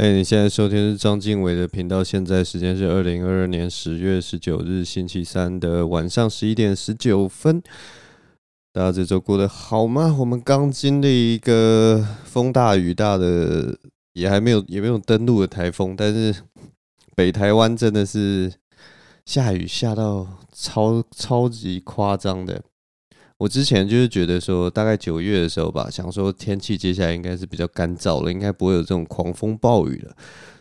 哎，你现在收听是张经纬的频道，现在时间是二零二二年十月十九日星期三的晚上十一点十九分。大家这周过得好吗？我们刚经历一个风大雨大的，也还没有也没有登陆的台风，但是北台湾真的是下雨下到超超级夸张的。我之前就是觉得说，大概九月的时候吧，想说天气接下来应该是比较干燥了，应该不会有这种狂风暴雨了。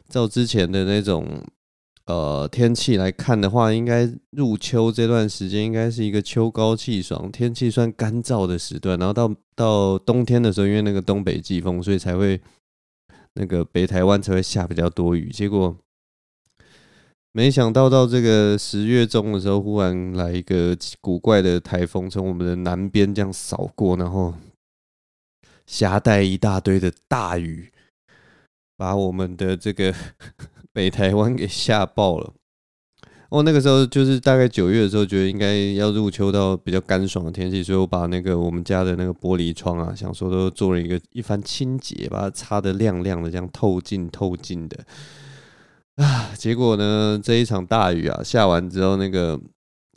照之前的那种呃天气来看的话，应该入秋这段时间应该是一个秋高气爽、天气算干燥的时段。然后到到冬天的时候，因为那个东北季风，所以才会那个北台湾才会下比较多雨。结果。没想到到这个十月中的时候，忽然来一个古怪的台风，从我们的南边这样扫过，然后夹带一大堆的大雨，把我们的这个 北台湾给吓爆了。哦，那个时候就是大概九月的时候，觉得应该要入秋到比较干爽的天气，所以我把那个我们家的那个玻璃窗啊，想说都做了一个一番清洁，把它擦得亮亮的，这样透镜透镜的。啊！结果呢，这一场大雨啊，下完之后，那个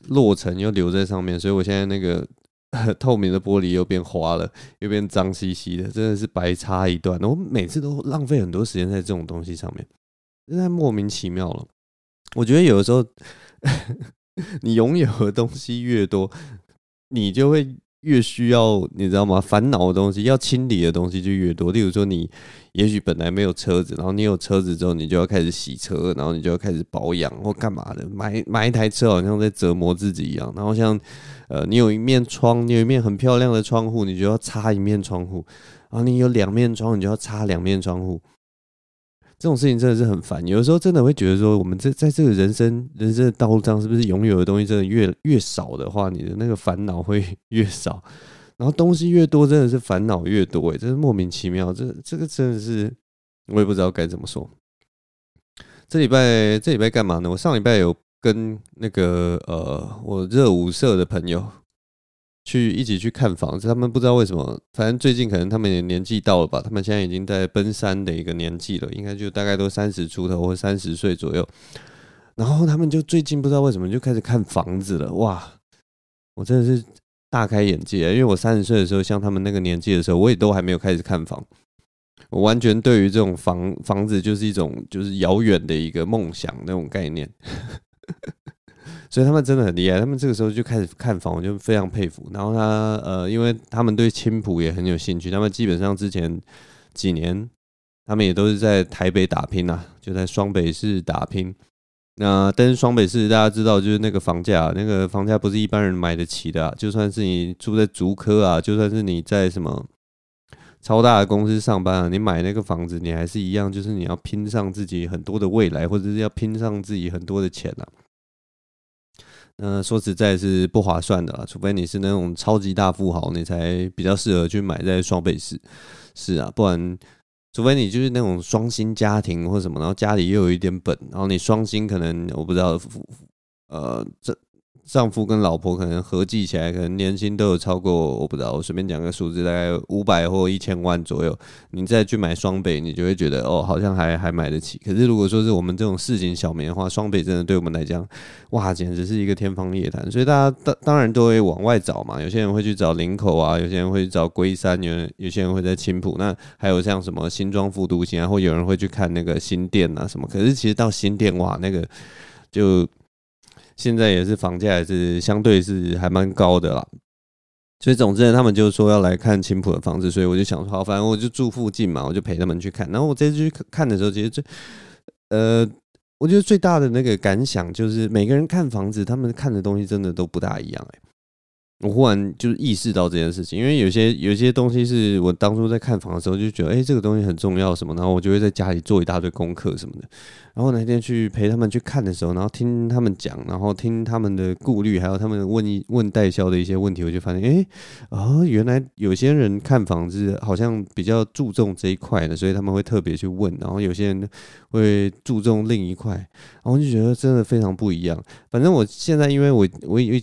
落尘又留在上面，所以我现在那个 透明的玻璃又变花了，又变脏兮兮的，真的是白擦一段。我每次都浪费很多时间在这种东西上面，真的莫名其妙了。我觉得有的时候，你拥有的东西越多，你就会。越需要你知道吗？烦恼的东西，要清理的东西就越多。例如说，你也许本来没有车子，然后你有车子之后，你就要开始洗车，然后你就要开始保养或干嘛的。买买一台车好像在折磨自己一样。然后像呃，你有一面窗，你有一面很漂亮的窗户，你就要擦一面窗户。然后你有两面窗，你就要擦两面窗户。这种事情真的是很烦，有的时候真的会觉得说，我们这在这个人生人生的道路上，是不是拥有的东西真的越越少的话，你的那个烦恼会 越少，然后东西越多，真的是烦恼越多，哎，真是莫名其妙，这这个真的是我也不知道该怎么说。这礼拜这礼拜干嘛呢？我上礼拜有跟那个呃我热舞社的朋友。去一起去看房子，他们不知道为什么，反正最近可能他们也年纪到了吧，他们现在已经在奔三的一个年纪了，应该就大概都三十出头或三十岁左右。然后他们就最近不知道为什么就开始看房子了，哇！我真的是大开眼界，因为我三十岁的时候，像他们那个年纪的时候，我也都还没有开始看房，我完全对于这种房房子就是一种就是遥远的一个梦想那种概念。所以他们真的很厉害，他们这个时候就开始看房，我就非常佩服。然后他呃，因为他们对青浦也很有兴趣，他们基本上之前几年，他们也都是在台北打拼啊，就在双北市打拼。那但是双北市大家知道，就是那个房价，那个房价不是一般人买得起的。就算是你住在竹科啊，就算是你在什么超大的公司上班啊，你买那个房子，你还是一样，就是你要拼上自己很多的未来，或者是要拼上自己很多的钱啊。那、说实在是不划算的啦，除非你是那种超级大富豪，你才比较适合去买在双倍市。是啊，不然，除非你就是那种双薪家庭或什么，然后家里又有一点本，然后你双薪可能我不知道，呃，这。丈夫跟老婆可能合计起来，可能年薪都有超过，我不知道，我随便讲个数字，大概五百或一千万左右。你再去买双北，你就会觉得哦，好像还还买得起。可是如果说是我们这种市井小民的话，双北真的对我们来讲，哇，简直是一个天方夜谭。所以大家当当然都会往外找嘛，有些人会去找林口啊，有些人会去找龟山，有有些人会在青埔，那还有像什么新庄复都心啊，或有人会去看那个新店啊什么。可是其实到新店哇，那个就。现在也是房价也是相对是还蛮高的啦，所以总之呢，他们就说要来看青浦的房子，所以我就想说，好，反正我就住附近嘛，我就陪他们去看。然后我这次去看的时候，其实最呃，我觉得最大的那个感想就是，每个人看房子，他们看的东西真的都不大一样哎。我忽然就意识到这件事情，因为有些有些东西是我当初在看房的时候就觉得，哎，这个东西很重要什么，然后我就会在家里做一大堆功课什么的。然后那天去陪他们去看的时候，然后听他们讲，然后听他们的顾虑，还有他们问一问代销的一些问题，我就发现，哎，哦，原来有些人看房子好像比较注重这一块的，所以他们会特别去问，然后有些人会注重另一块，然后就觉得真的非常不一样。反正我现在因为我我有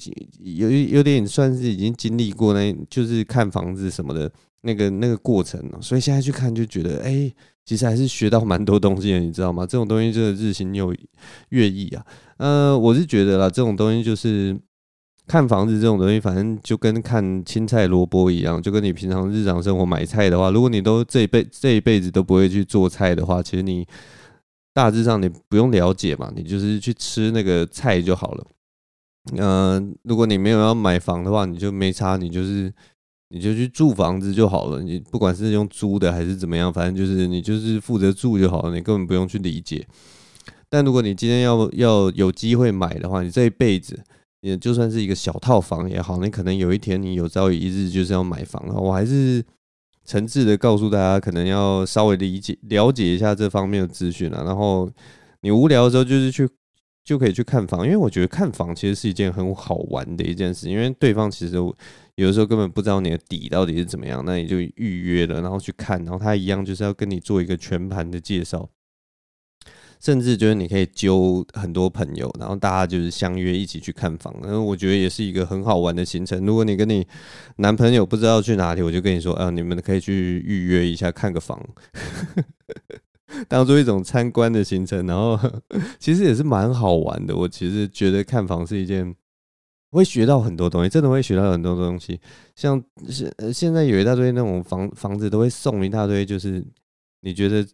有有点算但是已经经历过那，就是看房子什么的那个那个过程了，所以现在去看就觉得，哎、其实还是学到蛮多东西的，你知道吗？这种东西真的日新又月异啊。呃，我是觉得啦，这种东西就是看房子这种东西，反正就跟看青菜萝卜一样，就跟你平常日常生活买菜的话，如果你都这一辈这一辈子都不会去做菜的话，其实你大致上你不用了解嘛，你就是去吃那个菜就好了。呃，如果你没有要买房的话，你就没差，你就是。你就去住房子就好了，你不管是用租的还是怎么样，反正就是你就是负责住就好了，你根本不用去理解。但如果你今天要要有机会买的话，你这一辈子，也就算是一个小套房也好，你可能有一天你有朝一日就是要买房了。我还是诚挚的告诉大家，可能要稍微理解了解一下这方面的资讯了。然后你无聊的时候，就是去就可以去看房，因为我觉得看房其实是一件很好玩的一件事，因为对方其实。有的时候根本不知道你的底到底是怎么样，那你就预约了，然后去看，然后他一样就是要跟你做一个全盘的介绍，甚至就是你可以揪很多朋友，然后大家就是相约一起去看房，然后我觉得也是一个很好玩的行程。如果你跟你男朋友不知道去哪里，我就跟你说，啊，你们可以去预约一下看个房，当做一种参观的行程，然后 其实也是蛮好玩的。我其实觉得看房是一件。会学到很多东西，真的会学到很多东西。像现现在有一大堆那种房房子都会送一大堆，就是你觉得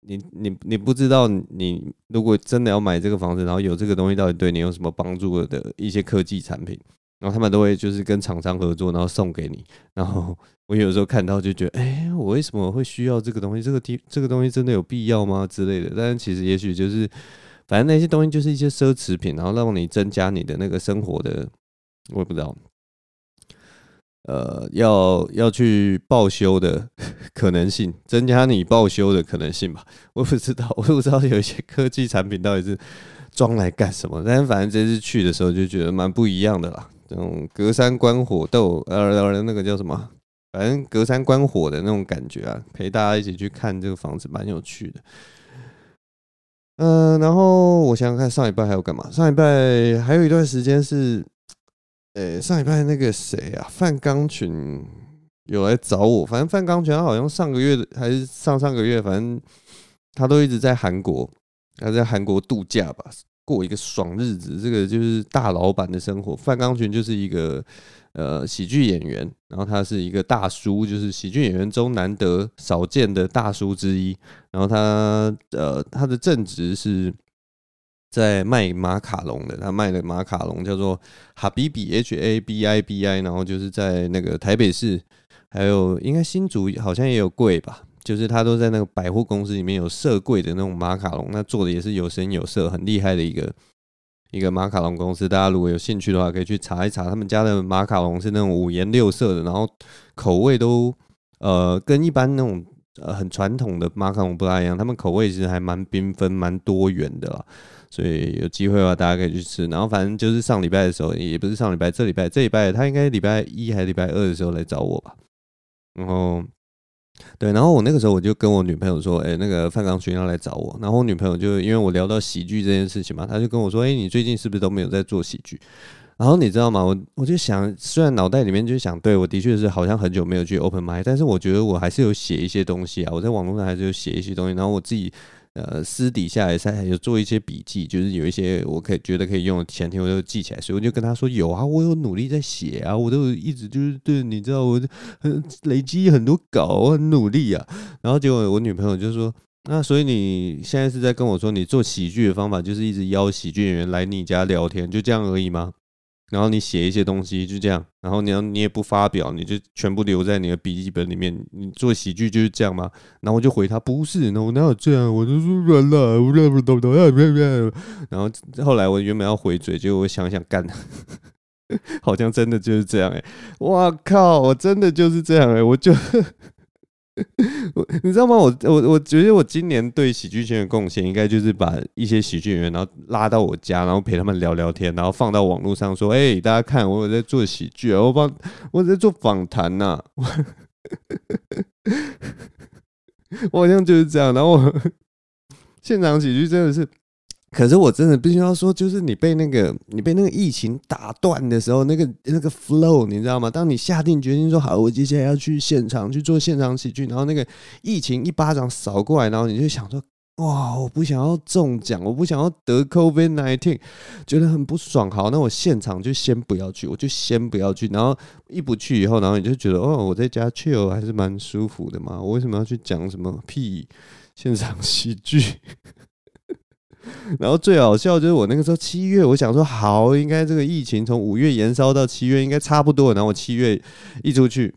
你你你不知道，你如果真的要买这个房子，然后有这个东西到底对你有什么帮助的一些科技产品，然后他们都会就是跟厂商合作，然后送给你。然后我有时候看到就觉得，哎，我为什么会需要这个东西？这个地这个东西真的有必要吗？之类的。但是其实也许就是。反正那些东西就是一些奢侈品，然后让你增加你的那个生活的，我也不知道，呃，要要去报修的 可能性，增加你报修的可能性吧。我不知道，我不知道有一些 科技产品到底是装来干什么。但是反正这次去的时候就觉得蛮不一样的啦，这种隔山观火斗，呃，那个叫什么？反正隔山观火的那种感觉啊，陪大家一起去看这个房子，蛮有趣的。嗯、然后我想想看，上礼拜还有干嘛？上礼拜还有一段时间是，呃、上礼拜那个谁啊，范钢群有来找我。反正范钢群他好像上个月还是上上个月，反正他都一直在韩国，他在韩国度假吧，过一个爽日子。这个就是大老板的生活。范钢群就是一个。呃，喜剧演员，然后他是一个大叔，就是喜剧演员中难得少见的大叔之一。然后他呃，他的正职是在卖马卡龙的，他卖的马卡龙叫做哈比比 H A B I B I，然后就是在那个台北市，还有应该新竹好像也有柜吧，就是他都在那个百货公司里面有设柜的那种马卡龙，那做的也是有声有色，很厉害的一个。一个马卡龙公司，大家如果有兴趣的话，可以去查一查。他们家的马卡龙是那种五颜六色的，然后口味都呃跟一般那种呃很传统的马卡龙不太一样。他们口味其实还蛮缤纷、蛮多元的啦。所以有机会的话，大家可以去吃。然后反正就是上礼拜的时候，也不是上礼拜，这礼拜这礼拜他应该礼拜一还是礼拜二的时候来找我吧。然后。对，然后我那个时候我就跟我女朋友说，哎，那个范刚群要来找我，然后我女朋友就因为我聊到喜剧这件事情嘛，她就跟我说，哎，你最近是不是都没有在做喜剧？然后你知道吗？我我就想，虽然脑袋里面就想，对，我的确是好像很久没有去 open mic，但是我觉得我还是有写一些东西啊，我在网络上还是有写一些东西，然后我自己。呃，私底下也是还有做一些笔记，就是有一些我可以觉得可以用的前提，我就记起来，所以我就跟他说有啊，我有努力在写啊，我都一直就是对，你知道我很累积很多稿，我很努力啊。然后结果我女朋友就说，那所以你现在是在跟我说，你做喜剧的方法就是一直邀喜剧演员来你家聊天，就这样而已吗？然后你写一些东西，就这样。然后你要你也不发表，你就全部留在你的笔记本里面。你做喜剧就是这样吗？然后我就回他不是，那我哪有这样？我就是软了，我不懂不懂。然后后来我原本要回嘴，结果我想想干，好像真的就是这样哎！我靠，我真的就是这样哎！我就。你知道吗？我我我觉得我今年对喜剧圈的贡献，应该就是把一些喜剧演员，然后拉到我家，然后陪他们聊聊天，然后放到网络上说：“哎、大家看，我有在做喜剧啊，我帮我在做访谈呐。”我好像就是这样。然后我 现场喜剧真的是可是我真的必须要说，就是你被那个你被那个疫情打断的时候，那个那个 flow，你知道吗？当你下定决心说好，我接下来要去现场去做现场喜剧，然后那个疫情一巴掌扫过来，然后你就想说。哇！我不想要中奖，我不想要得 COVID nineteen，觉得很不爽。好，那我现场就先不要去，我就先不要去。然后一不去以后，然后你就觉得哦，我在家 chill 还是蛮舒服的嘛。我为什么要去讲什么屁现场喜剧？然后最好笑就是我那个时候七月，我想说好，应该这个疫情从五月延烧到七月应该差不多。然后我七月一出去，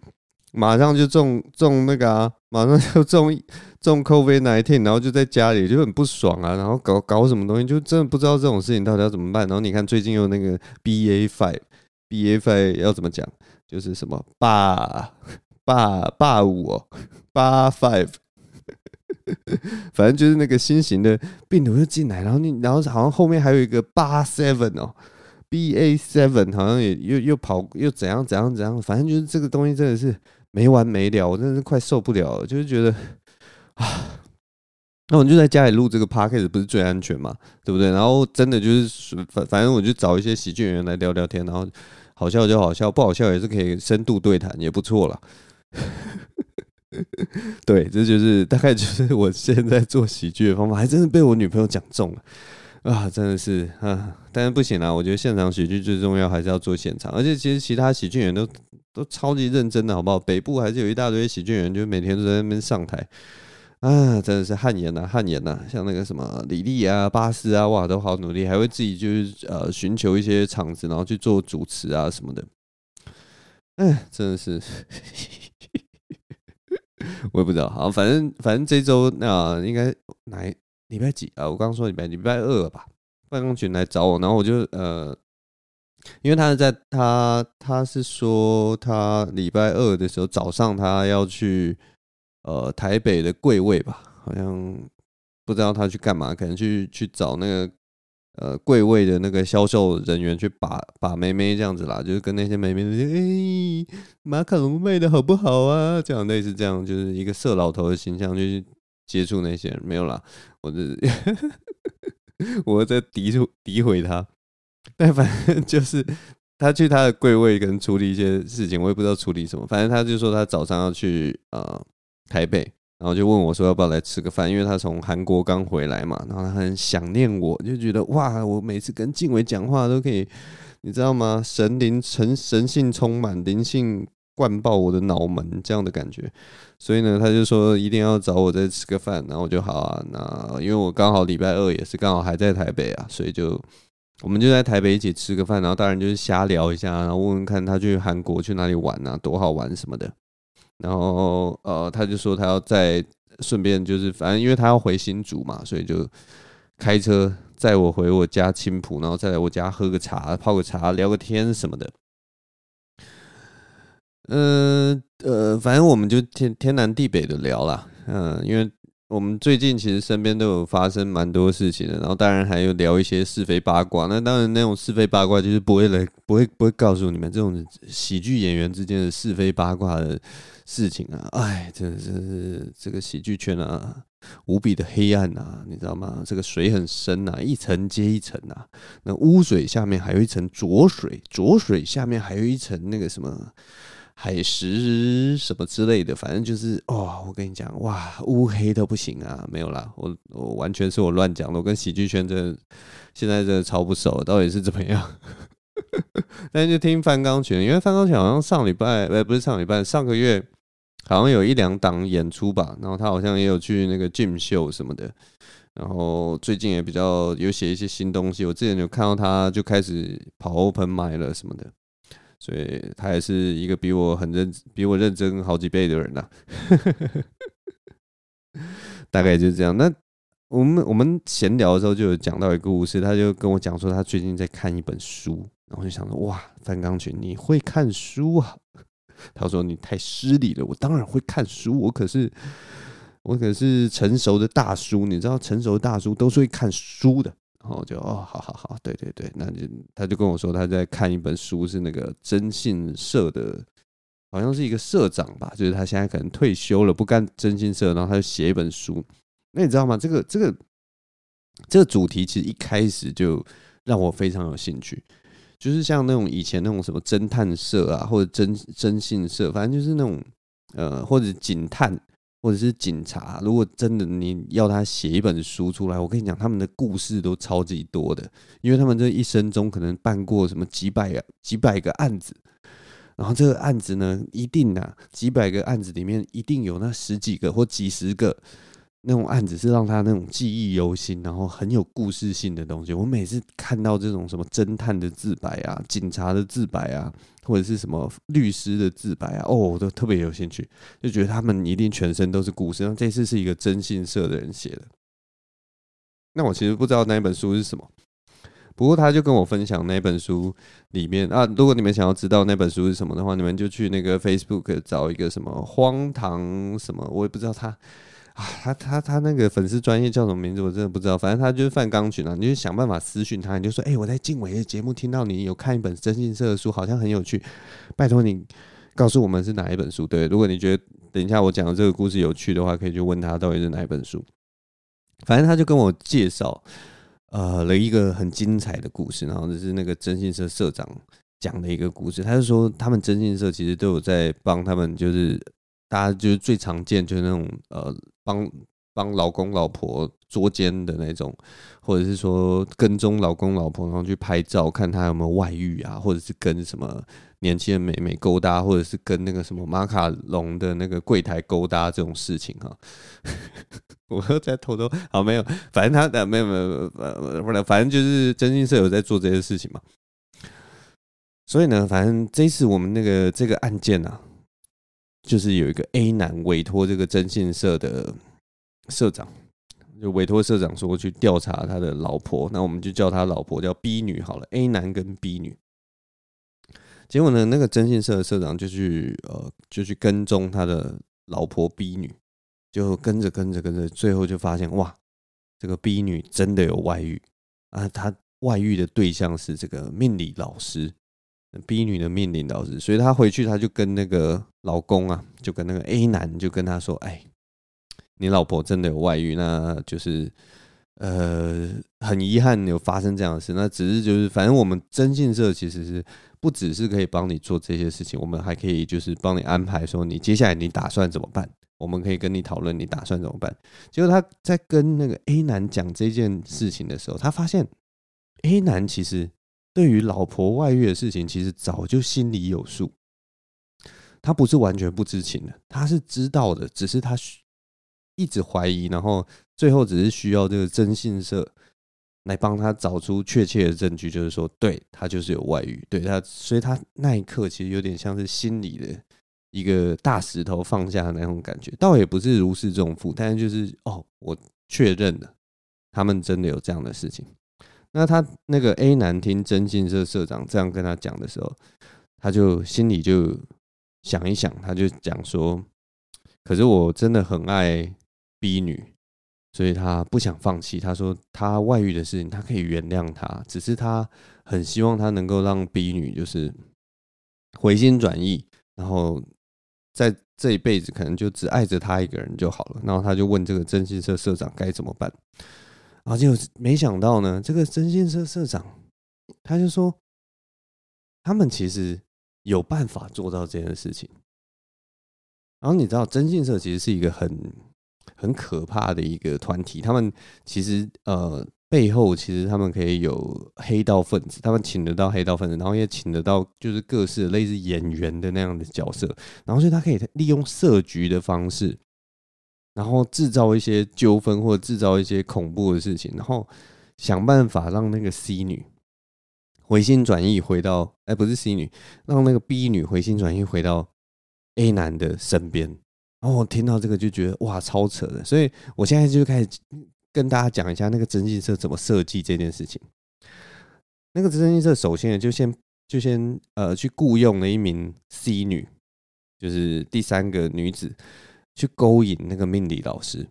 马上就中中那个啊，马上就中。中 COVID-19，然后就在家里就很不爽啊，然后搞搞什么东西，就真的不知道这种事情到底要怎么办。然后你看最近又那个 BA five，BA five 要怎么讲？就是什么八八八五，八 five，反正就是那个新型的病毒就进来，然后你然后好像后面还有一个八 seven 哦，BA seven 好像也又又跑又怎样怎样怎样，反正就是这个东西真的是没完没了，我真的是快受不了了，就是觉得。啊，那我就在家里录这个 podcast 不是最安全嘛，对不对？然后真的就是反反正我就找一些喜剧演员来聊聊天，然后好笑就好笑，不好笑也是可以深度对谈，也不错啦。对，这就是大概就是我现在做喜剧的方法，还真的被我女朋友讲中了啊！真的是啊，但是不行啦，我觉得现场喜剧最重要还是要做现场，而且其实其他喜剧演员都都超级认真的，好不好？北部还是有一大堆喜剧演员，就每天都在那边上台。啊，真的是汗颜呐，汗颜呐！像那个什么李立啊、巴斯啊，哇，都好努力，还会自己就是呃寻求一些场子，然后去做主持啊什么的。哎，真的是，我也不知道。好，反正反正这周那、应该哪礼拜几啊？我刚刚说礼拜礼拜二吧。办公群来找我，然后我就呃，因为他在他他是说他礼拜二的时候早上他要去。呃，台北的贵位吧，好像不知道他去干嘛，可能去去找那个呃柜位的那个销售人员去把把妹妹这样子啦，就是跟那些妹妹说，哎、马卡龙卖的好不好啊？这样类似这样，就是一个色老头的形象，去接触那些人没有啦，我这 我在诋诋诋毁他，但反正就是他去他的柜位跟处理一些事情，我也不知道处理什么，反正他就说他早上要去呃。台北，然后就问我说要不要来吃个饭，因为他从韩国刚回来嘛，然后他很想念我，就觉得哇，我每次跟静伟讲话都可以，你知道吗？神灵神神性充满，灵性灌爆我的脑门这样的感觉，所以呢，他就说一定要找我再吃个饭，然后我就好啊，那因为我刚好礼拜二也是刚好还在台北啊，所以就我们就在台北一起吃个饭，然后当然就是瞎聊一下，然后问问看他去韩国去哪里玩啊，多好玩什么的。然后呃，他就说他要再顺便就是，反正因为他要回新竹嘛，所以就开车载我回我家青浦，然后再来我家喝个茶、泡个茶、聊个天什么的。嗯，呃，反正我们就天天南地北的聊啦。嗯，因为我们最近其实身边都有发生蛮多事情的，然后当然还有聊一些是非八卦。那当然那种是非八卦就是不会来，不会不会告诉你们这种喜剧演员之间的是非八卦的。事情啊，哎，真的是这个喜剧圈啊，无比的黑暗啊，你知道吗？这个水很深呐，一层接一层呐。那污水下面还有一层浊水，浊水下面还有一层那个什么海石什么之类的，反正就是哦，我跟你讲，哇，乌黑的不行啊，没有啦，我我完全是我乱讲的，我跟喜剧圈真的现在真的超不熟，到底是怎么样？但就听范刚群，因为范刚群好像上礼拜，呃，不是上礼拜，上个月。好像有一两档演出吧，然后他好像也有去那个 Jim 秀什么的，然后最近也比较有写一些新东西。我之前有看到他就开始跑 Open Mic 了什么的，所以他也是一个比我很认、比我认真好几倍的人呐、啊。大概就是这样。那我们我们闲聊的时候就有讲到一个故事，他就跟我讲说他最近在看一本书，然后就想说哇，范刚群你会看书啊？他说：“你太失礼了，我当然会看书，我可是我可是成熟的大叔，你知道，成熟的大叔都是会看书的。”然后就哦，好好好，对对对，那就他就跟我说他在看一本书，是那个征信社的，好像是一个社长吧，就是他现在可能退休了，不干征信社，然后他就写一本书。那你知道吗？这个这个这个主题其实一开始就让我非常有兴趣，就是像那种以前那种什么侦探社啊，或者征征信社，反正就是那种呃，或者警探。或者是警察，如果真的你要他写一本书出来，我跟你讲，他们的故事都超级多的，因为他们这一生中可能办过什么几百、几百个案子，然后这个案子呢，一定啊，几百个案子里面一定有那十几个或几十个。那种案子是让他那种记忆犹新，然后很有故事性的东西。我每次看到这种什么侦探的自白啊、警察的自白啊，或者是什么律师的自白啊，哦，我都特别有兴趣，就觉得他们一定全身都是故事。那这次是一个征信社的人写的，那我其实不知道那本书是什么，不过他就跟我分享那本书里面啊，如果你们想要知道那本书是什么的话，你们就去那个 Facebook 找一个什么荒唐什么，我也不知道他。啊，他他他那个粉丝专业叫什么名字？我真的不知道。反正他就是范钢群啊，你就想办法私讯他，你就说：“哎、我在静伟的节目听到你有看一本征信社的书，好像很有趣。拜托你告诉我们是哪一本书。”对，如果你觉得等一下我讲的这个故事有趣的话，可以去问他到底是哪一本书。反正他就跟我介绍呃了一个很精彩的故事，然后就是那个征信社社长讲的一个故事。他就说他们征信社其实都有在帮他们，就是大家就是最常见就是那种呃。帮帮老公老婆捉奸的那种，或者是说跟踪老公老婆，然后去拍照看他有没有外遇啊，或者是跟什么年轻的美眉勾搭，或者是跟那个什么马卡龙的那个柜台勾搭这种事情哈。我又在偷偷好没有，反正他没有没有呃，反正就是征信社有在做这些事情嘛。所以呢，反正这次我们那个这个案件啊。就是有一个 A 男委托这个征信社的社长，就委托社长说去调查他的老婆，那我们就叫他老婆叫 B 女好了。A 男跟 B 女，结果呢，那个征信社的社长就去呃，就去跟踪他的老婆 B 女，就跟着跟着跟着，最后就发现哇，这个 B 女真的有外遇啊！他外遇的对象是这个命理老师。B 女的命令导师，所以她回去，她就跟那个老公啊，就跟那个 A 男，就跟他说：“哎，你老婆真的有外遇，那就是呃，很遗憾有发生这样的事。那只是就是，反正我们征信社其实是不只是可以帮你做这些事情，我们还可以就是帮你安排说你接下来你打算怎么办？我们可以跟你讨论你打算怎么办。结果他在跟那个 A 男讲这件事情的时候，他发现 A 男其实。对于老婆外遇的事情，其实早就心里有数。他不是完全不知情的，他是知道的，只是他一直怀疑，然后最后只是需要这个征信社来帮他找出确切的证据，就是说，对，他就是有外遇，对他，所以他那一刻其实有点像是心里的一个大石头放下的那种感觉，倒也不是如释重负，但是就是哦，我确认了，他们真的有这样的事情。那他那个 A 男听征信社社长这样跟他讲的时候，他就心里就想一想，他就讲说：“可是我真的很爱 B 女，所以他不想放弃。他说他外遇的事情，他可以原谅他，只是他很希望他能够让 B 女就是回心转意，然后在这一辈子可能就只爱着他一个人就好了。然后他就问这个征信社社长该怎么办。”然后就没想到呢，这个征信社社长他就说，他们其实有办法做到这件事情。然后你知道，征信社其实是一个很很可怕的一个团体，他们其实呃背后其实他们可以有黑道分子，他们请得到黑道分子，然后也请得到就是各式类似演员的那样的角色，然后所以他可以利用设局的方式。然后制造一些纠纷，或者制造一些恐怖的事情，然后想办法让那个 C 女回心转意，回到哎，不是 C 女，让那个 B 女回心转意，回到 A 男的身边。然后我听到这个就觉得哇，超扯的！所以我现在就开始跟大家讲一下那个征信社怎么设计这件事情。那个征信社首先就先就先呃去雇佣了一名 C 女，就是第三个女子。去勾引那个命理老师，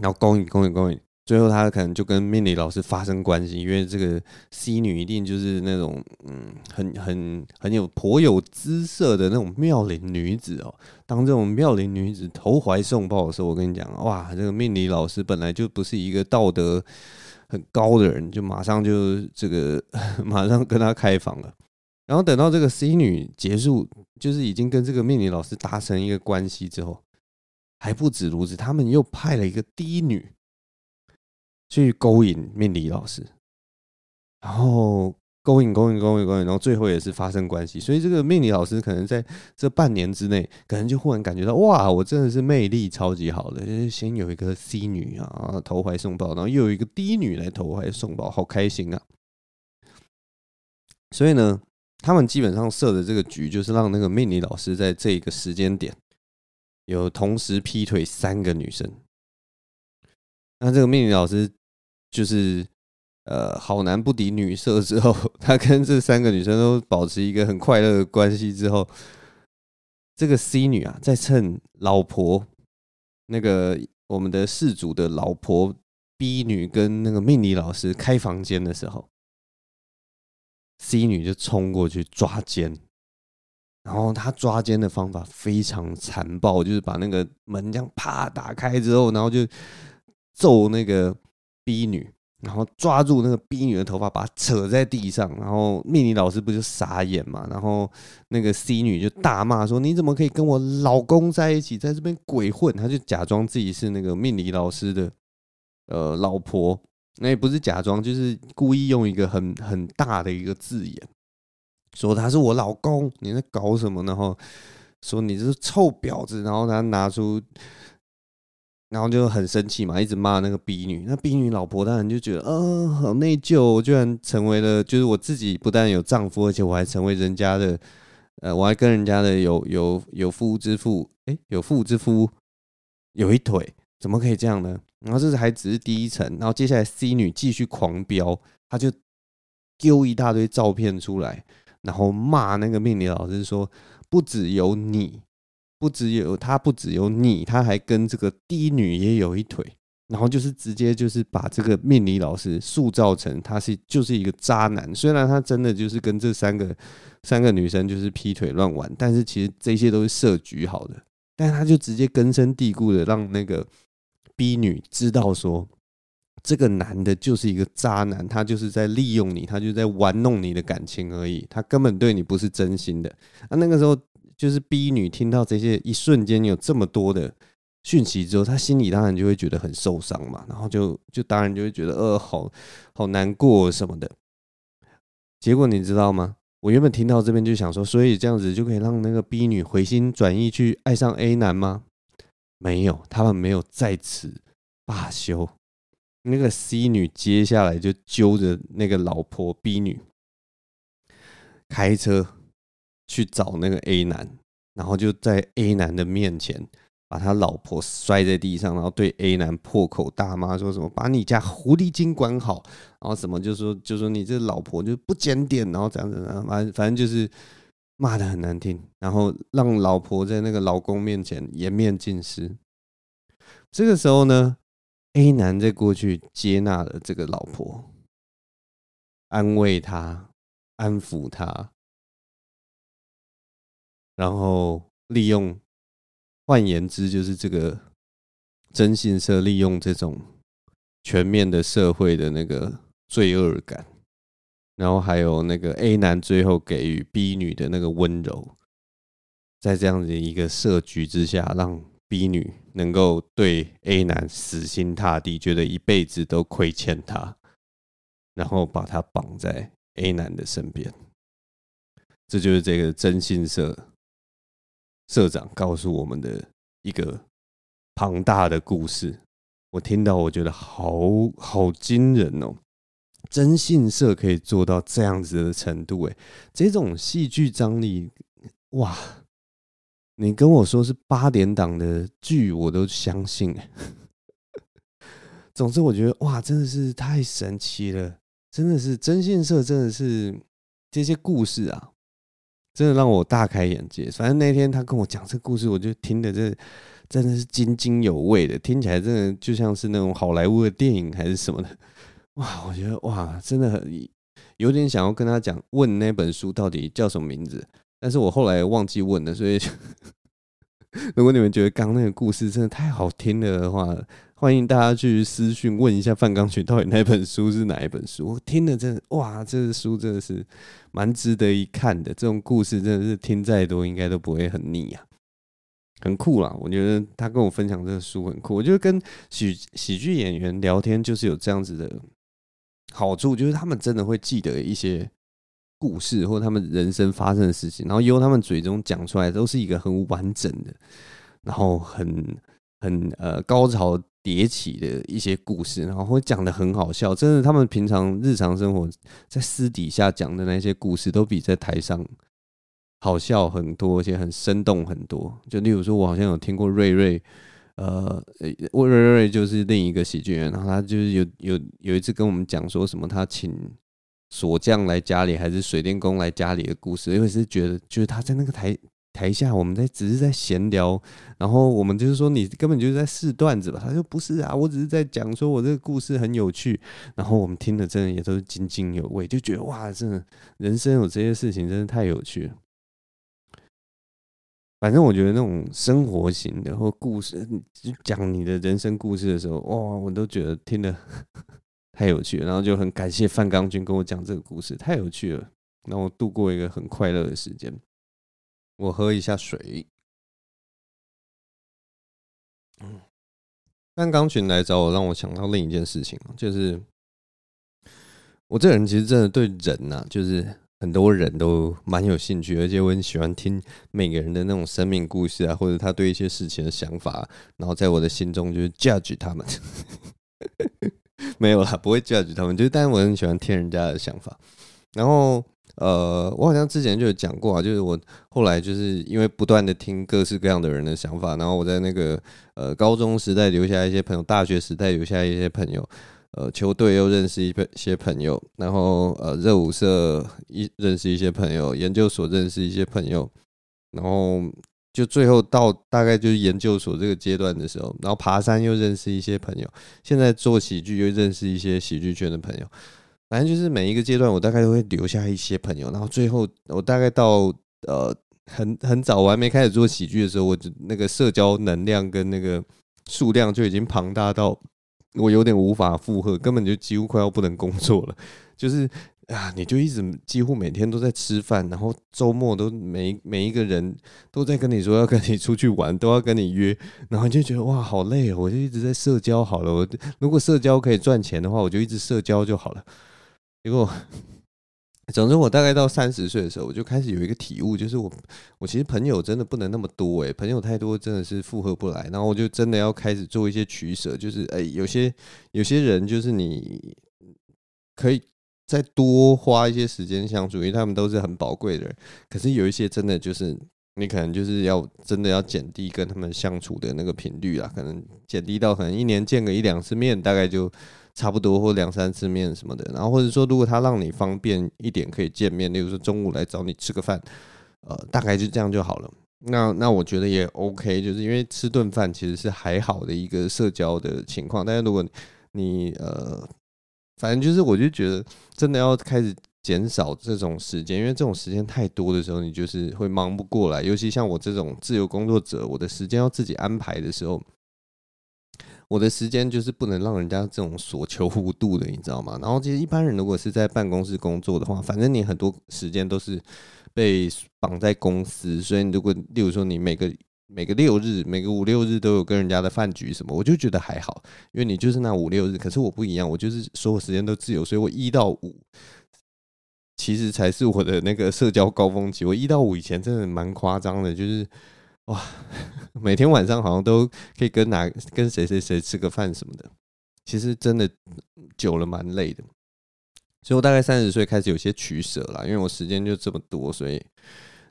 然后勾引、勾引、勾引，最后他可能就跟命理老师发生关系，因为这个 C 女一定就是那种嗯，很很很有颇有姿色的那种妙龄女子哦。当这种妙龄女子投怀送抱的时候，我跟你讲，哇，这个命理老师本来就不是一个道德很高的人，就马上就这个 马上跟他开房了。然后等到这个 C 女结束，就是已经跟这个命理老师达成一个关系之后，还不止如此，他们又派了一个 D 女。去勾引命理老师，然后勾引、勾引、勾引、勾引，然后最后也是发生关系。所以这个命理老师可能在这半年之内，可能就忽然感觉到，哇，我真的是魅力超级好的。就是先有一个 C 女啊，投怀送抱，然后又有一个 D 女来投怀送抱，好开心啊！所以呢，他们基本上设的这个局，就是让那个命理老师在这个时间点有同时劈腿三个女生。那这个命理老师。就是，呃，好男不敌女色之后，他跟这三个女生都保持一个很快乐的关系之后，这个 C 女啊，在趁老婆那个我们的事主的老婆 B 女跟那个命理老师开房间的时候，C 女就冲过去抓奸，然后她抓奸的方法非常残暴，就是把那个门这样啪打开之后，然后就揍那个。B 女，然后抓住那个 B 女的头发，把她扯在地上，然后命理老师不就傻眼嘛？然后那个 C 女就大骂说：“你怎么可以跟我老公在一起，在这边鬼混？”她就假装自己是那个命理老师的呃老婆，那也不是假装，就是故意用一个很很大的一个字眼，说他是我老公，你在搞什么？然后说你这是臭婊子，然后他拿出。然后就很生气嘛，一直骂那个 B 女。那 B 女老婆当然就觉得，呃，好内疚，我居然成为了，就是我自己不但有丈夫，而且我还成为人家的，呃，我还跟人家的有有有夫之妇，哎，有妇之夫有一腿，怎么可以这样呢？然后这是还只是第一层，然后接下来 C 女继续狂飙，她就丢一大堆照片出来，然后骂那个命理老师说，不只有你。不只有他，不只有你，他还跟这个 D 女也有一腿，然后就是直接就是把这个命理老师塑造成他是就是一个渣男。虽然他真的就是跟这三个三个女生就是劈腿乱玩，但是其实这些都是设局好的。但他就直接根深蒂固的让那个 B 女知道说，这个男的就是一个渣男，他就是在利用你，他就在玩弄你的感情而已，他根本对你不是真心的。啊，那个时候。就是 B 女听到这些，一瞬间有这么多的讯息之后，她心里当然就会觉得很受伤嘛，然后就就当然就会觉得呃，好好难过什么的。结果你知道吗？我原本听到这边就想说，所以这样子就可以让那个 B 女回心转意去爱上 A 男吗？没有，他们没有在此罢休。那个 C 女接下来就揪着那个老婆 B 女开车。去找那个 A 男，然后就在 A 男的面前把他老婆摔在地上，然后对 A 男破口大骂，说什么把你家狐狸精管好，然后什么就说就说你这老婆就不检点，然后这样子，反正反正就是骂的很难听，然后让老婆在那个老公面前颜面尽失。这个时候呢，A 男在过去接纳了这个老婆，安慰她，安抚她。然后利用，换言之，就是这个征信社利用这种全面的社会的那个罪恶感，然后还有那个 A 男最后给予 B 女的那个温柔，在这样子一个设局之下，让 B 女能够对 A 男死心塌地，觉得一辈子都亏欠他，然后把他绑在 A 男的身边。这就是这个征信社。社长告诉我们的一个庞大的故事，我听到我觉得好好惊人哦！征信社可以做到这样子的程度，诶，这种戏剧张力，哇！你跟我说是八点档的剧，我都相信。总之，我觉得哇，真的是太神奇了，真的是征信社，真的是这些故事啊。真的让我大开眼界。反正那天他跟我讲这故事，我就听的这真的是津津有味的，听起来真的就像是那种好莱坞的电影还是什么的。哇，我觉得哇，真的很有点想要跟他讲，问那本书到底叫什么名字，但是我后来忘记问了，所以 如果你们觉得刚那个故事真的太好听了的话，欢迎大家去私讯问一下范钢群，到底那本书是哪一本书？我听了真的哇，这个书真的是蛮值得一看的，这种故事真的是听再多应该都不会很腻啊。很酷啦，我觉得他跟我分享这个书很酷。我觉得跟喜喜剧演员聊天就是有这样子的好处，就是他们真的会记得一些故事或他们人生发生的事情，然后由他们嘴中讲出来都是一个很完整的，然后很很呃高潮迭起的一些故事，然后会讲得很好笑。真的，他们平常日常生活在私底下讲的那些故事，都比在台上。好笑很多，而且很生动很多。就例如说，我好像有听过瑞瑞，呃，瑞瑞瑞就是另一个喜剧人，然后他就是有有有一次跟我们讲说什么，他请锁匠来家里，还是水电工来家里的故事。因为是觉得，就是他在那个台台下，我们在只是在闲聊，然后我们就是说你根本就是在试段子吧？他说不是啊，我只是在讲说我这个故事很有趣，然后我们听的真的也都是津津有味，就觉得哇，真的人生有这些事情真的太有趣了。反正我觉得那种生活型的或故事，讲你的人生故事的时候，哇，我都觉得听得太有趣了。然后就很感谢范刚军跟我讲这个故事，太有趣了，让我度过一个很快乐的时间。我喝一下水。嗯，范钢群来找我，让我想到另一件事情，就是我这人其实真的对人呐、啊，就是。很多人都蛮有兴趣，而且我很喜欢听每个人的那种生命故事啊，或者他对一些事情的想法，然后在我的心中就是 judge 他们，没有啦，不会 judge 他们，就是但是我很喜欢听人家的想法。然后呃，我好像之前就有讲过啊，就是我后来就是因为不断的听各式各样的人的想法，然后我在那个呃高中时代留下一些朋友，大学时代留下一些朋友。呃，球队又认识一些朋友，然后呃，热舞社一认识一些朋友，研究所认识一些朋友，然后就最后到大概就是研究所这个阶段的时候，然后爬山又认识一些朋友，现在做喜剧又认识一些喜剧圈的朋友，反正就是每一个阶段我大概都会留下一些朋友，然后最后我大概到呃很很早我还没开始做喜剧的时候，我就那个社交能量跟那个数量就已经庞大到。我有点无法负荷，根本就几乎快要不能工作了。就是啊，你就一直几乎每天都在吃饭，然后周末都每每一个人都在跟你说要跟你出去玩，都要跟你约，然后就觉得哇，好累哦！我就一直在社交好了。我如果社交可以赚钱的话，我就一直社交就好了。结果。总之，我大概到三十岁的时候，我就开始有一个体悟，就是我我其实朋友真的不能那么多诶，朋友太多真的是负荷不来。然后我就真的要开始做一些取舍，就是诶，有些有些人就是你可以再多花一些时间相处，因为他们都是很宝贵的人。可是有一些真的就是你可能就是要真的要减低跟他们相处的那个频率啦，可能减低到可能一年见个一两次面，大概就。差不多或两三次面什么的，然后或者说如果他让你方便一点可以见面，例如说中午来找你吃个饭，呃，大概就这样就好了。那那我觉得也 OK，就是因为吃顿饭其实是还好的一个社交的情况。但是如果你呃，反正就是我就觉得真的要开始减少这种时间，因为这种时间太多的时候，你就是会忙不过来。尤其像我这种自由工作者，我的时间要自己安排的时候。我的时间就是不能让人家这种所求无度的，你知道吗？然后其实一般人如果是在办公室工作的话，反正你很多时间都是被绑在公司，所以如果例如说你每个每个六日、每个五六日都有跟人家的饭局什么，我就觉得还好，因为你就是那五六日。可是我不一样，我就是所有时间都自由，所以我一到五其实才是我的那个社交高峰期。我一到五以前真的蛮夸张的，就是。哇，每天晚上好像都可以跟哪跟谁谁谁吃个饭什么的，其实真的久了蛮累的。所以我大概三十岁开始有些取舍了，因为我时间就这么多，所以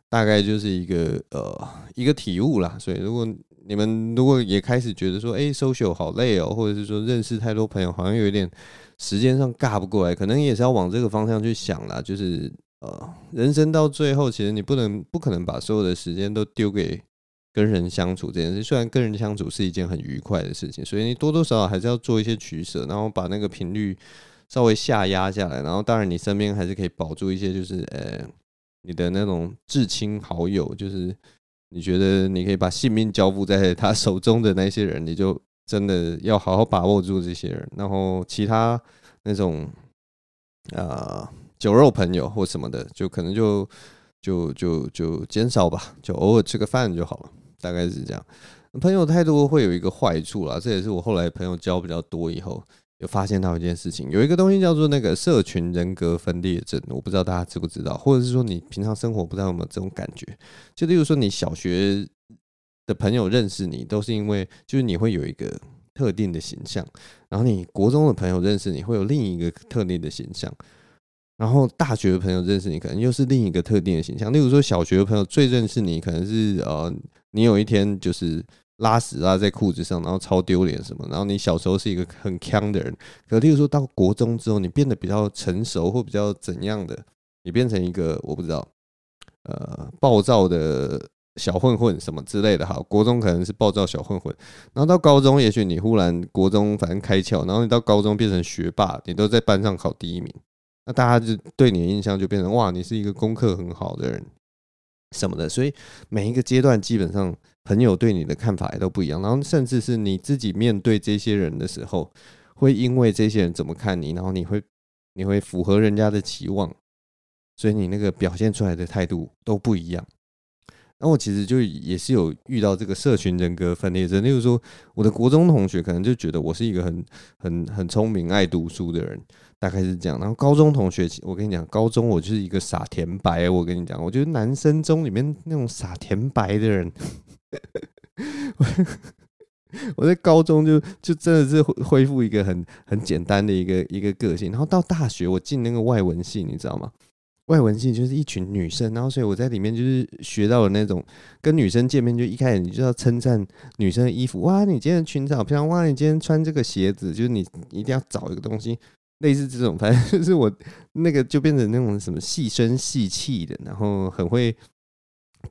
大概就是一个呃一个体悟啦。所以如果你们如果也开始觉得说，哎，social 好累哦，或者是说认识太多朋友好像有点时间上尬不过来，可能也是要往这个方向去想啦。就是呃，人生到最后，其实你不能不可能把所有的时间都丢给。跟人相处这件事。虽然跟人相处是一件很愉快的事情，所以你多多少少还是要做一些取舍，然后把那个频率稍微下压下来。然后当然你身边还是可以保住一些，就是呃你的那种至亲好友，就是你觉得你可以把性命交付在他手中的那些人，你就真的要好好把握住这些人。然后其他那种啊。酒肉朋友或什么的，就可能就就就就减少吧，就偶尔吃个饭就好了，大概是这样。朋友太多会有一个坏处啦，这也是我后来朋友交比较多以后，有发现到一件事情，有一个东西叫做那个社群人格分裂症，我不知道大家知不知道，或者是说你平常生活不知道有没有这种感觉？就例如说你小学的朋友认识你，都是因为就是你会有一个特定的形象，然后你国中的朋友认识你会有另一个特定的形象。然后大学的朋友认识你，可能又是另一个特定的形象。例如说，小学的朋友最认识你，可能是呃，你有一天就是拉屎拉在裤子上，然后超丢脸什么。然后你小时候是一个很强的人，可例如说到国中之后，你变得比较成熟或比较怎样的，你变成一个我不知道，呃，暴躁的小混混什么之类的。哈，国中可能是暴躁小混混，然后到高中，也许你忽然国中反正开窍，然后你到高中变成学霸，你都在班上考第一名。那大家就对你的印象就变成哇，你是一个功课很好的人什么的，所以每一个阶段基本上朋友对你的看法也都不一样，然后甚至是你自己面对这些人的时候，会因为这些人怎么看你，然后你会你会符合人家的期望，所以你那个表现出来的态度都不一样。那我其实就也是有遇到这个社群人格分裂症，例如说我的国中同学可能就觉得我是一个很 很很聪明、爱读书的人。大概是这样，然后高中同学，我跟你讲，高中我就是一个傻甜白。我跟你讲，我觉得男生中里面那种傻甜白的人，我 我在高中就就真的是恢复一个很很简单的一个一个个性。然后到大学，我进那个外文系，你知道吗？外文系就是一群女生，然后所以我在里面就是学到了那种跟女生见面，就一开始你就要称赞女生的衣服，哇，你今天裙子好漂亮，哇，你今天穿这个鞋子，就是你一定要找一个东西。类似这种，反正就是我那个就变成那种什么细声细气的，然后很会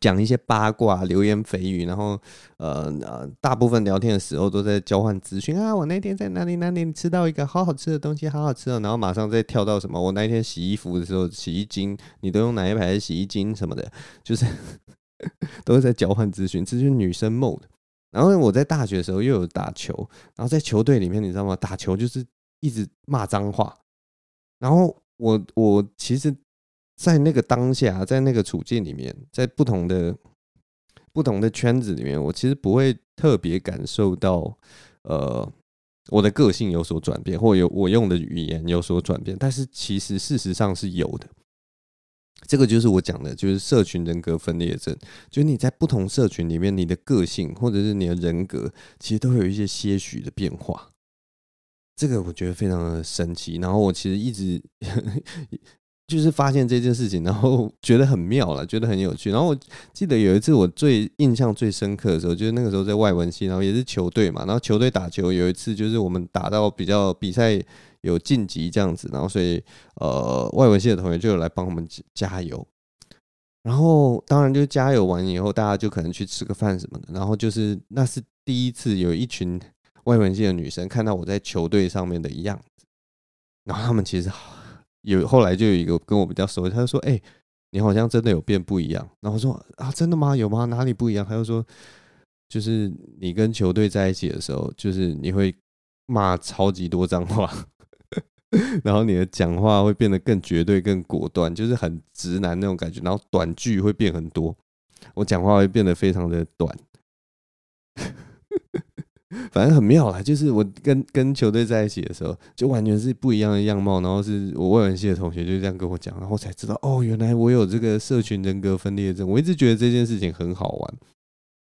讲一些八卦、流言蜚语，然后呃呃，大部分聊天的时候都在交换资讯啊。我那天在哪里哪里吃到一个好好吃的东西，好好吃哦。然后马上再跳到什么，我那天洗衣服的时候，洗衣精你都用哪一排的洗衣精什么的，就是都是在交换资讯，这就是女生 mode。然后我在大学的时候又有打球，然后在球队里面，你知道吗？打球就是。一直骂脏话，然后我我其实，在那个当下，在那个处境里面，在不同的不同的圈子里面，我其实不会特别感受到，呃，我的个性有所转变，或有我用的语言有所转变。但是其实事实上是有的，这个就是我讲的，就是社群人格分裂症。就是你在不同社群里面，你的个性或者是你的人格，其实都会有一些些许的变化。这个我觉得非常的神奇，然后我其实一直就是发现这件事情，然后 觉得很妙了，觉得很有趣。然后我记得有一次我最印象最深刻的时候，就是那个时候在外文系，然后也是球队嘛，然后球队打球，有一次就是我们打到比较比赛有晋级这样子，然后所以呃外文系的同学就有来帮我们加油，然后当然就加油完以后，大家就可能去吃个饭什么的，然后就是那是第一次有一群。外文系的女生看到我在球队上面的样子，然后他们其实有后来就有一个跟我比较熟，他就说：“哎，你好像真的有变不一样。”然后我说：“啊，真的吗？有吗？哪里不一样？”他就说：“就是你跟球队在一起的时候，就是你会骂超级多脏话，然后你的讲话会变得更绝对、更果断，就是很直男那种感觉。然后短句会变很多，我讲话会变得非常的短。”反正很妙啦，就是我跟跟球队在一起的时候，就完全是不一样的样貌。然后是我外文系的同学就这样跟我讲，然后才知道哦，原来我有这个社群人格分裂症。我一直觉得这件事情很好玩。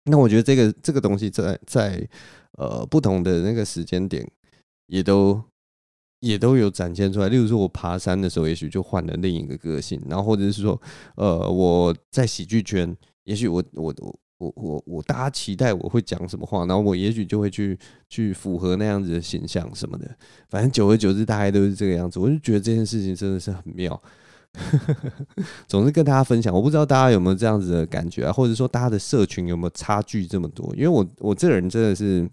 那我觉得这个这个东西在在呃不同的那个时间点，也都也都有展现出来。例如说，我爬山的时候，也许就换了另一个个性。然后或者是说，呃，我在喜剧圈，也许我我我。我我我，大家期待我会讲什么话，然后我也许就会去去符合那样子的形象什么的。反正久而久之，大概都是这个样子。我就觉得这件事情真的是很妙。总是跟大家分享。我不知道大家有没有这样子的感觉啊，或者说大家的社群有没有差距这么多？因为我我这个人真的是。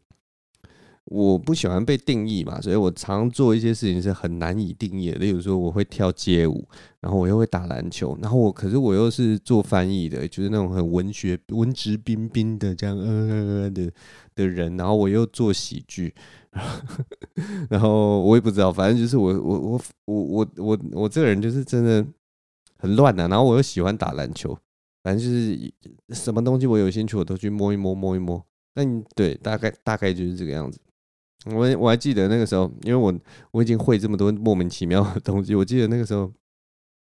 我不喜欢被定义嘛，所以我常做一些事情是很难以定义的。例如说，我会跳街舞，然后我又会打篮球，然后我可是我又是做翻译的，就是那种很文学、文质彬彬的这样呃的的人，然后我又做喜剧，然后我也不知道，反正就是我我我我我我我这个人就是真的很乱的，然后我又喜欢打篮球，反正就是什么东西我有兴趣，我都去摸一摸摸一摸。那你对，大概大概就是这个样子。我我还记得那个时候，因为我我已经会这么多莫名其妙的东西。我记得那个时候，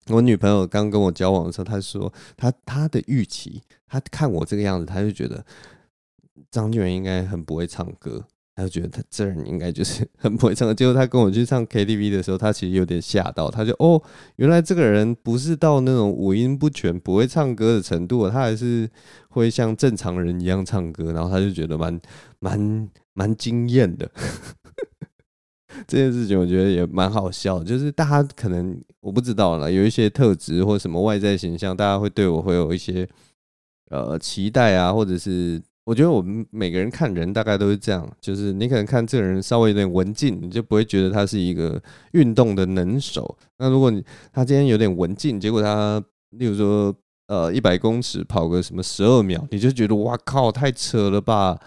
我女朋友刚跟我交往的时候，她说她她的预期，她看我这个样子，她就觉得张俊伟应该很不会唱歌。他就觉得他这人应该就是 很不会唱，结果他跟我去唱 KTV 的时候，他其实有点吓到，他就哦，原来这个人不是到那种五音不全、不会唱歌的程度，他还是会像正常人一样唱歌，然后他就觉得蛮蛮蛮惊艳的。这件事情我觉得也蛮好笑，就是大家可能我不知道啦，有一些特质或什么外在形象，大家会对我会有一些呃期待啊，或者是。我觉得我们每个人看人大概都是这样，就是你可能看这个人稍微有点文静，你就不会觉得他是一个运动的能手。那如果你他今天有点文静，结果他例如说呃一百公尺跑个什么十二秒，你就觉得哇靠，太扯了吧？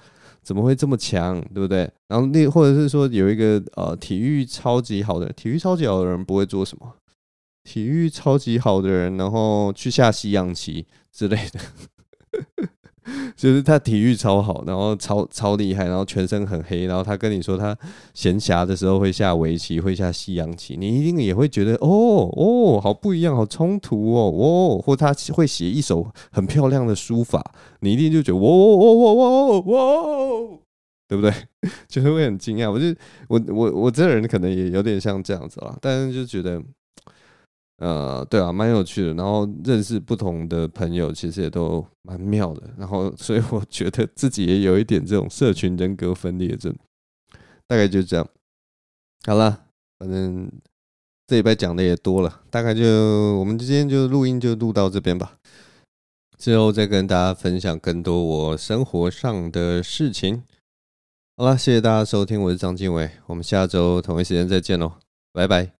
怎么会这么强，对不对？然后那或者是说有一个呃体育超级好的，体育超级好的人不会做什么？体育超级好的人，然后去下西洋棋之类的。就是他体育超好，然后超超厉害，然后全身很黑，然后他跟你说他闲暇的时候会下围棋，会下西洋棋，你一定也会觉得哦哦，好不一样，好冲突哦哦，或他会写一手很漂亮的书法，你一定就觉得哦哦哦哦哦哦，对不对？就是会很惊讶。我就我我我这个人可能也有点像这样子啊，但是就觉得。呃，对啊，蛮有趣的。然后认识不同的朋友，其实也都蛮妙的。然后，所以我觉得自己也有一点这种社群人格分裂症，大概就这样。好了，反正这礼拜讲的也多了，大概就我们今天就录音就录到这边吧。之后再跟大家分享更多我生活上的事情。好了，谢谢大家收听，我是张经纬，我们下周同一时间再见喽，拜拜。